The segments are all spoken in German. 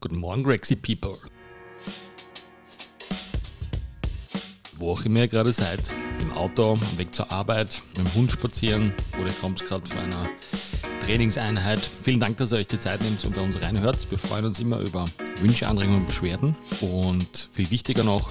Guten Morgen, Grexy People. Wo auch immer ihr gerade seid, im Auto, Weg zur Arbeit, mit dem Hund spazieren oder ihr kommt gerade von einer Trainingseinheit. Vielen Dank, dass ihr euch die Zeit nehmt und bei uns reinhört. Wir freuen uns immer über Wünsche, Anregungen und Beschwerden. Und viel wichtiger noch,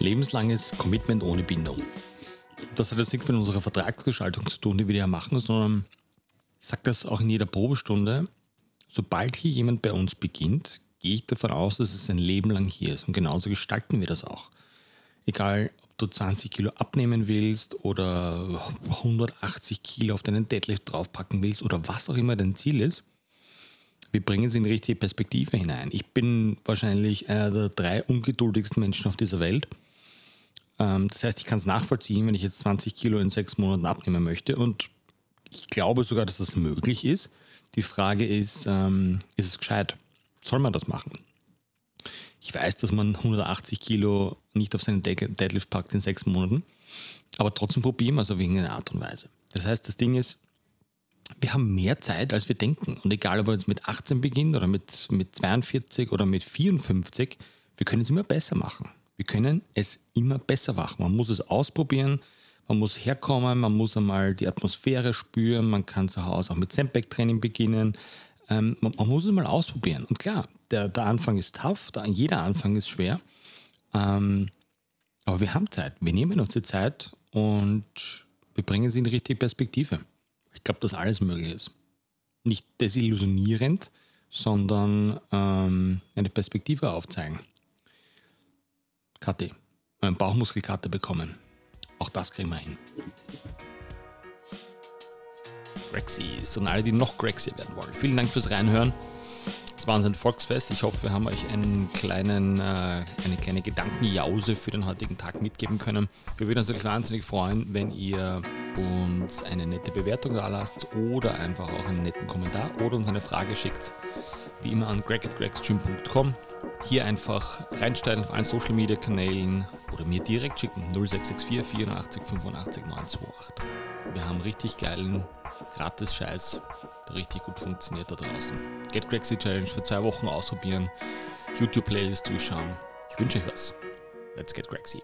Lebenslanges Commitment ohne Bindung. Das hat jetzt nichts mit unserer Vertragsgestaltung zu tun, die wir ja machen, sondern ich sage das auch in jeder Probestunde. Sobald hier jemand bei uns beginnt, gehe ich davon aus, dass es ein Leben lang hier ist. Und genauso gestalten wir das auch. Egal, ob du 20 Kilo abnehmen willst oder 180 Kilo auf deinen Deadlift draufpacken willst oder was auch immer dein Ziel ist, wir bringen es in die richtige Perspektive hinein. Ich bin wahrscheinlich einer der drei ungeduldigsten Menschen auf dieser Welt. Ähm, das heißt, ich kann es nachvollziehen, wenn ich jetzt 20 Kilo in sechs Monaten abnehmen möchte. Und ich glaube sogar, dass das möglich ist. Die Frage ist, ähm, ist es gescheit? Soll man das machen? Ich weiß, dass man 180 Kilo nicht auf seinen Deadlift packt in sechs Monaten, aber trotzdem probieren wir es auf irgendeine Art und Weise. Das heißt, das Ding ist, wir haben mehr Zeit, als wir denken. Und egal, ob wir jetzt mit 18 beginnen oder mit, mit 42 oder mit 54, wir können es immer besser machen. Wir können es immer besser machen. Man muss es ausprobieren, man muss herkommen, man muss einmal die Atmosphäre spüren, man kann zu Hause auch mit Sandbag-Training beginnen. Ähm, man, man, muss es mal ausprobieren. Und klar, der, der Anfang ist tough, der, jeder Anfang ist schwer. Ähm, aber wir haben Zeit, wir nehmen uns die Zeit und wir bringen sie in die richtige Perspektive. Ich glaube, dass alles möglich ist. Nicht desillusionierend, sondern ähm, eine Perspektive aufzeigen. KT, eine Bauchmuskelkarte bekommen. Auch das kriegen wir hin. Grexies und alle, die noch Grexier werden wollen. Vielen Dank fürs Reinhören. Es war ein Volksfest. Ich hoffe, wir haben euch einen kleinen, äh, eine kleine Gedankenjause für den heutigen Tag mitgeben können. Wir würden uns natürlich wahnsinnig freuen, wenn ihr uns eine nette Bewertung da lasst oder einfach auch einen netten Kommentar oder uns eine Frage schickt. Wie immer an greg.gregsgym.com. Hier einfach reinstellen auf allen Social Media Kanälen oder mir direkt schicken 0664 84 85 928. Wir haben richtig geilen Gratis-Scheiß der richtig gut funktioniert da draußen. Get Crazy Challenge für zwei Wochen ausprobieren, YouTube-Playlist durchschauen. Ich wünsche euch was. Let's get crazy.